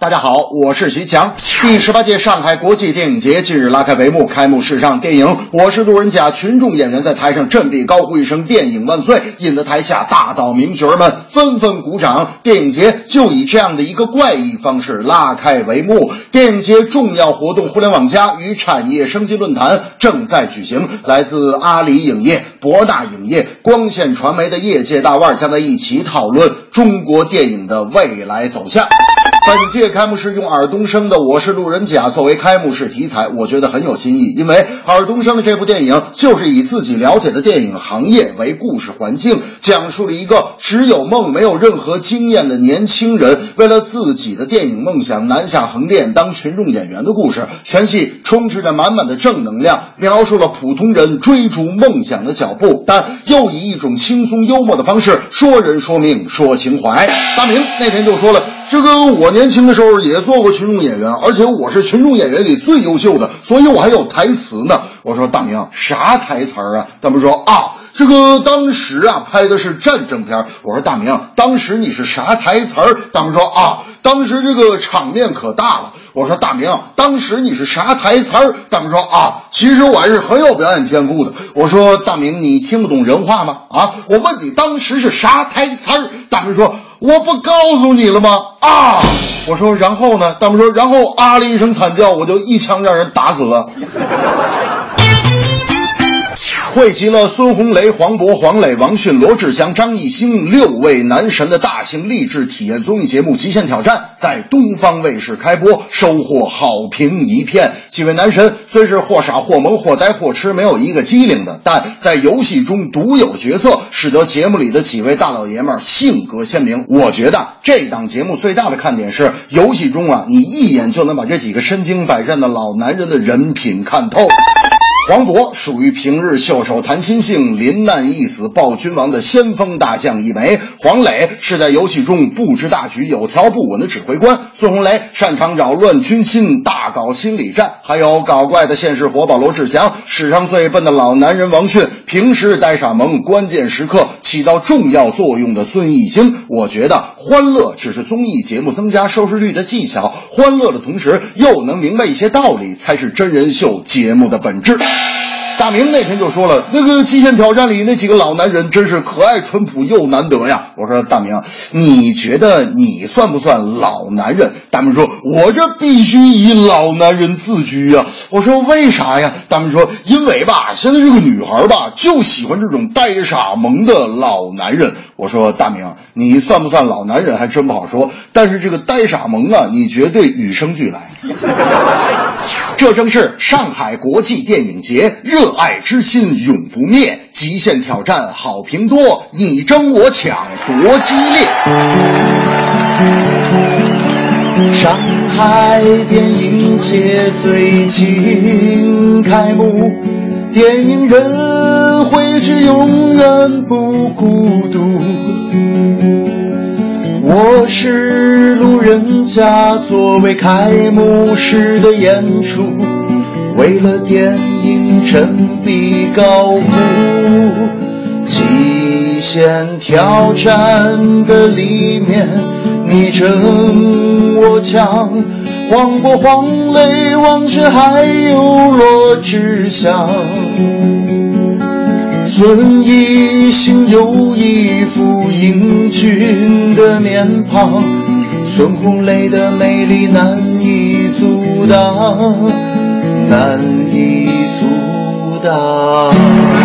大家好，我是徐强。第十八届上海国际电影节近日拉开帷幕，开幕式上，电影《我是路人甲》群众演员在台上振臂高呼一声“电影万岁”，引得台下大导名角们纷纷鼓掌。电影节就以这样的一个怪异方式拉开帷幕。电影节重要活动“互联网加”与产业升级论坛正在举行，来自阿里影业、博纳影业、光线传媒的业界大腕将在一起讨论中国电影的未来走向。本届开幕式用尔冬升的《我是路人甲》作为开幕式题材，我觉得很有新意。因为尔冬升的这部电影就是以自己了解的电影行业为故事环境，讲述了一个只有梦没有任何经验的年轻人，为了自己的电影梦想南下横店当群众演员的故事。全戏充斥着满满的正能量，描述了普通人追逐梦想的脚步，但又以一种轻松幽默的方式说人说命说情怀。大明那天就说了。这个我年轻的时候也做过群众演员，而且我是群众演员里最优秀的，所以我还有台词呢。我说大明啥台词啊？大明说啊，这个当时啊拍的是战争片。我说大明，当时你是啥台词？大明说啊，当时这个场面可大了。我说大明，当时你是啥台词儿？大明说啊，其实我还是很有表演天赋的。我说大明，你听不懂人话吗？啊，我问你当时是啥台词儿？大明说。我不告诉你了吗？啊！我说，然后呢？大明说，然后啊了一声惨叫，我就一枪让人打死了。汇集了孙红雷、黄渤、黄磊、王迅、罗志祥、张艺兴六位男神的大型励志体验综艺节目《极限挑战》在东方卫视开播，收获好评一片。几位男神虽是或傻或萌或呆或痴，没有一个机灵的，但在游戏中独有角色，使得节目里的几位大老爷们性格鲜明。我觉得这档节目最大的看点是游戏中啊，你一眼就能把这几个身经百战的老男人的人品看透。黄渤属于平日袖手谈心性、临难一死报君王的先锋大将一枚，黄磊是在游戏中不知大局、有条不紊的指挥官，孙红雷擅长扰乱军心、大搞心理战，还有搞怪的现实活宝罗志祥，史上最笨的老男人王迅，平时呆傻萌，关键时刻起到重要作用的孙艺兴。我觉得欢乐只是综艺节目增加收视率的技巧，欢乐的同时又能明白一些道理，才是真人秀节目的本质。大明那天就说了，那个《极限挑战》里那几个老男人真是可爱淳朴又难得呀。我说大明，你觉得你算不算老男人？大明说，我这必须以老男人自居呀。我说为啥呀？大明说，因为吧，现在这个女孩吧就喜欢这种呆傻萌的老男人。我说大明，你算不算老男人还真不好说，但是这个呆傻萌啊，你绝对与生俱来。这正是上海国际电影节，热爱之心永不灭。极限挑战好评多，你争我抢多激烈。上海电影节最近开幕，电影人汇聚，永远不孤独。我是路人甲，作为开幕式的演出，为了电影振臂高呼。极限挑战的里面，你正我抢，黄渤、黄磊、王迅还有罗志祥。孙艺兴有一副英俊的面庞，孙红雷的魅力难以阻挡，难以阻挡。